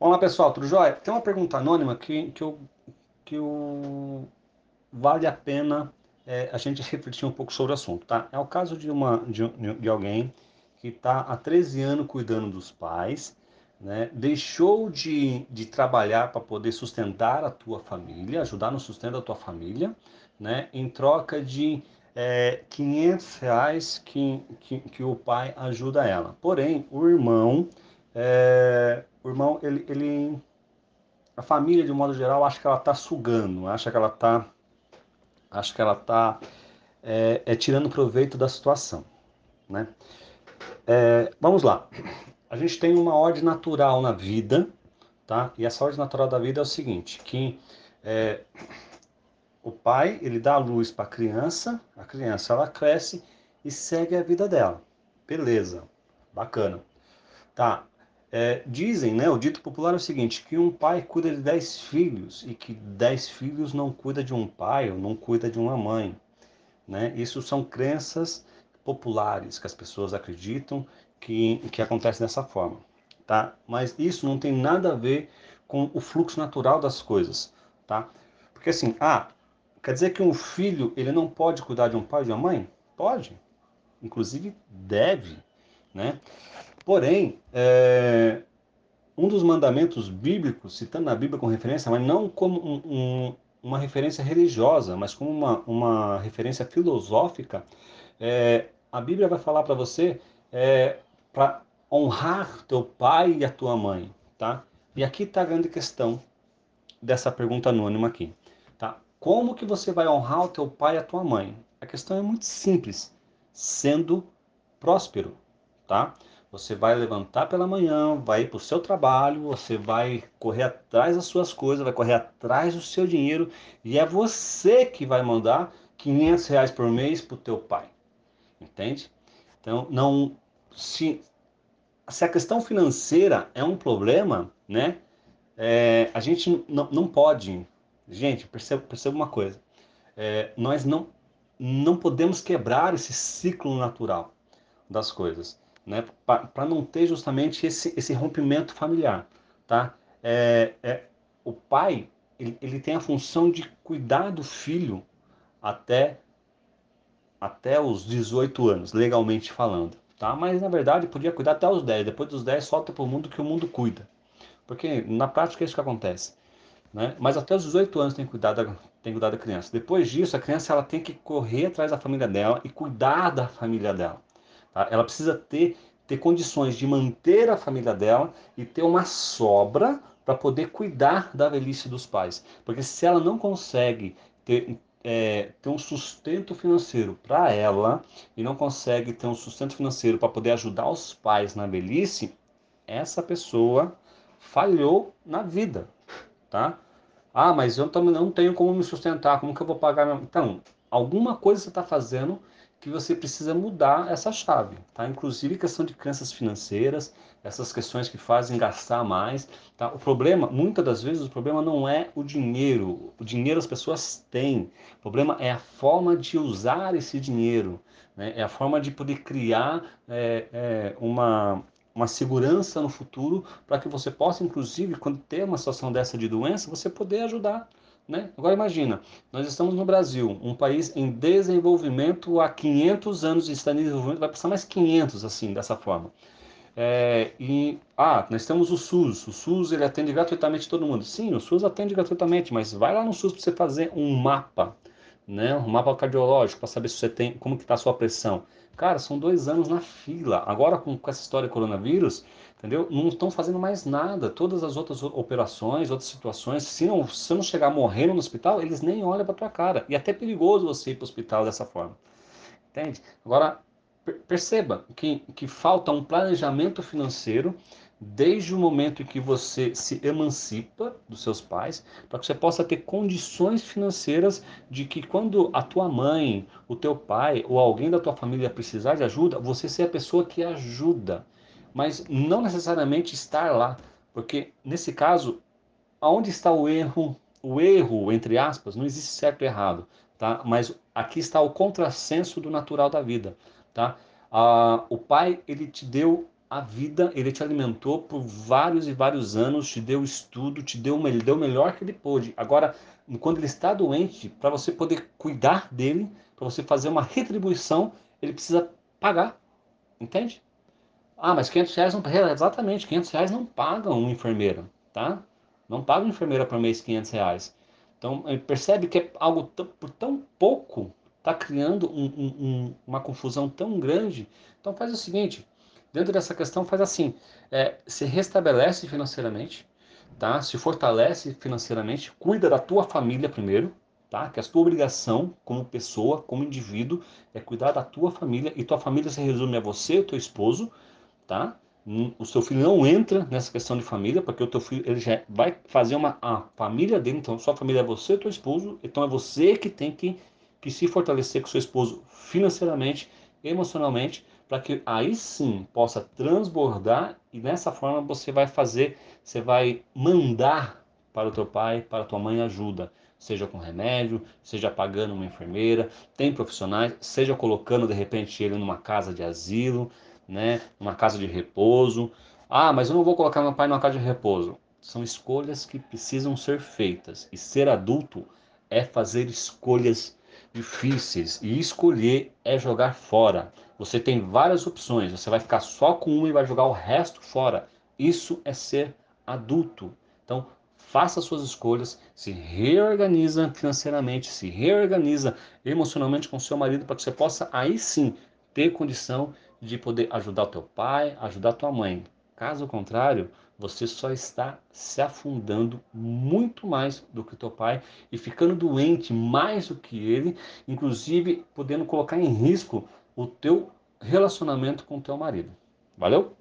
Olá pessoal, tudo jóia? Tem uma pergunta anônima que, que, eu, que eu, vale a pena é, a gente refletir um pouco sobre o assunto, tá? É o caso de, uma, de, de alguém que está há 13 anos cuidando dos pais, né? deixou de, de trabalhar para poder sustentar a tua família, ajudar no sustento da tua família, né? em troca de é, 500 reais que, que, que o pai ajuda ela. Porém, o irmão é, o irmão, ele, ele, a família de um modo geral acha que ela está sugando, acha que ela está, acha que ela está é, é, tirando proveito da situação, né? É, vamos lá, a gente tem uma ordem natural na vida, tá? E essa ordem natural da vida é o seguinte, que é, o pai ele dá a luz para a criança, a criança ela cresce e segue a vida dela, beleza, bacana, tá? É, dizem, né, o dito popular é o seguinte, que um pai cuida de dez filhos e que dez filhos não cuida de um pai ou não cuida de uma mãe. Né? Isso são crenças populares que as pessoas acreditam que, que acontece dessa forma. Tá? Mas isso não tem nada a ver com o fluxo natural das coisas. Tá? Porque assim, ah, quer dizer que um filho ele não pode cuidar de um pai ou de uma mãe? Pode. Inclusive deve. Né? Porém, é, um dos mandamentos bíblicos, citando na Bíblia com referência, mas não como um, um, uma referência religiosa, mas como uma, uma referência filosófica, é, a Bíblia vai falar para você é, para honrar teu pai e a tua mãe, tá? E aqui está a grande questão dessa pergunta anônima aqui, tá? Como que você vai honrar o teu pai e a tua mãe? A questão é muito simples, sendo próspero, tá? Você vai levantar pela manhã, vai para o seu trabalho, você vai correr atrás das suas coisas, vai correr atrás do seu dinheiro e é você que vai mandar 500 reais por mês para o teu pai. Entende? Então, não se, se a questão financeira é um problema, né? É, a gente não, não pode, gente, perceba, perceba uma coisa, é, nós não, não podemos quebrar esse ciclo natural das coisas né, para não ter justamente esse, esse rompimento familiar, tá? É, é, o pai ele, ele tem a função de cuidar do filho até até os 18 anos, legalmente falando, tá? Mas na verdade podia cuidar até os 10, depois dos 10 solta para o mundo que o mundo cuida. Porque na prática é isso que acontece, né? Mas até os 18 anos tem cuidar da, tem cuidar da criança. Depois disso, a criança ela tem que correr atrás da família dela e cuidar da família dela. Tá? Ela precisa ter, ter condições de manter a família dela e ter uma sobra para poder cuidar da velhice dos pais. Porque se ela não consegue ter, é, ter um sustento financeiro para ela e não consegue ter um sustento financeiro para poder ajudar os pais na velhice, essa pessoa falhou na vida, tá? Ah, mas eu também não tenho como me sustentar, como que eu vou pagar? Então, alguma coisa você está fazendo que você precisa mudar essa chave, tá? Inclusive questão de crenças financeiras, essas questões que fazem gastar mais, tá? O problema, muitas das vezes, o problema não é o dinheiro. O dinheiro as pessoas têm. O problema é a forma de usar esse dinheiro, né? É a forma de poder criar é, é, uma uma segurança no futuro para que você possa, inclusive, quando ter uma situação dessa de doença, você poder ajudar né? Agora imagina, nós estamos no Brasil, um país em desenvolvimento há 500 anos está em desenvolvimento, vai passar mais 500 assim, dessa forma. É, e, ah, nós temos o SUS, o SUS ele atende gratuitamente todo mundo. Sim, o SUS atende gratuitamente, mas vai lá no SUS para você fazer um mapa, né? um mapa cardiológico para saber se você tem, como que está a sua pressão. Cara, são dois anos na fila. Agora com, com essa história do coronavírus, entendeu? Não estão fazendo mais nada. Todas as outras operações, outras situações, se não, se não chegar morrendo no hospital, eles nem olham para tua cara. E é até perigoso você ir para o hospital dessa forma. Entende? Agora, perceba que, que falta um planejamento financeiro desde o momento em que você se emancipa dos seus pais, para que você possa ter condições financeiras de que quando a tua mãe, o teu pai ou alguém da tua família precisar de ajuda, você ser a pessoa que ajuda mas não necessariamente estar lá, porque nesse caso, aonde está o erro? O erro, entre aspas, não existe certo e errado, tá? Mas aqui está o contrassenso do natural da vida, tá? Ah, o pai ele te deu a vida, ele te alimentou por vários e vários anos, te deu estudo, te deu, ele deu o melhor que ele pôde. Agora, quando ele está doente, para você poder cuidar dele, para você fazer uma retribuição, ele precisa pagar. Entende? Ah, mas 500 reais não exatamente 500 reais não pagam um enfermeiro, tá? Não paga uma enfermeira por mês 500 reais. Então percebe que é algo por tão pouco está criando um, um, uma confusão tão grande. Então faz o seguinte, dentro dessa questão faz assim, é, se restabelece financeiramente, tá? Se fortalece financeiramente, cuida da tua família primeiro, tá? Que a tua obrigação como pessoa, como indivíduo, é cuidar da tua família e tua família se resume a você, teu esposo, tá? O seu filho não entra nessa questão de família, porque o teu filho ele já vai fazer uma a família dele, então sua família é você, teu esposo, então é você que tem que, que se fortalecer com seu esposo financeiramente, emocionalmente, para que aí sim possa transbordar e nessa forma você vai fazer, você vai mandar para o teu pai, para a tua mãe ajuda, seja com remédio, seja pagando uma enfermeira, tem profissionais, seja colocando de repente ele numa casa de asilo, né, numa casa de repouso. Ah, mas eu não vou colocar meu pai numa casa de repouso. São escolhas que precisam ser feitas. E ser adulto é fazer escolhas difíceis. E escolher é jogar fora. Você tem várias opções. Você vai ficar só com uma e vai jogar o resto fora. Isso é ser adulto. Então, faça suas escolhas, se reorganiza financeiramente, se reorganiza emocionalmente com seu marido para que você possa aí sim ter condição de poder ajudar o teu pai, ajudar a tua mãe. Caso contrário, você só está se afundando muito mais do que teu pai e ficando doente mais do que ele, inclusive podendo colocar em risco o teu relacionamento com o teu marido. Valeu?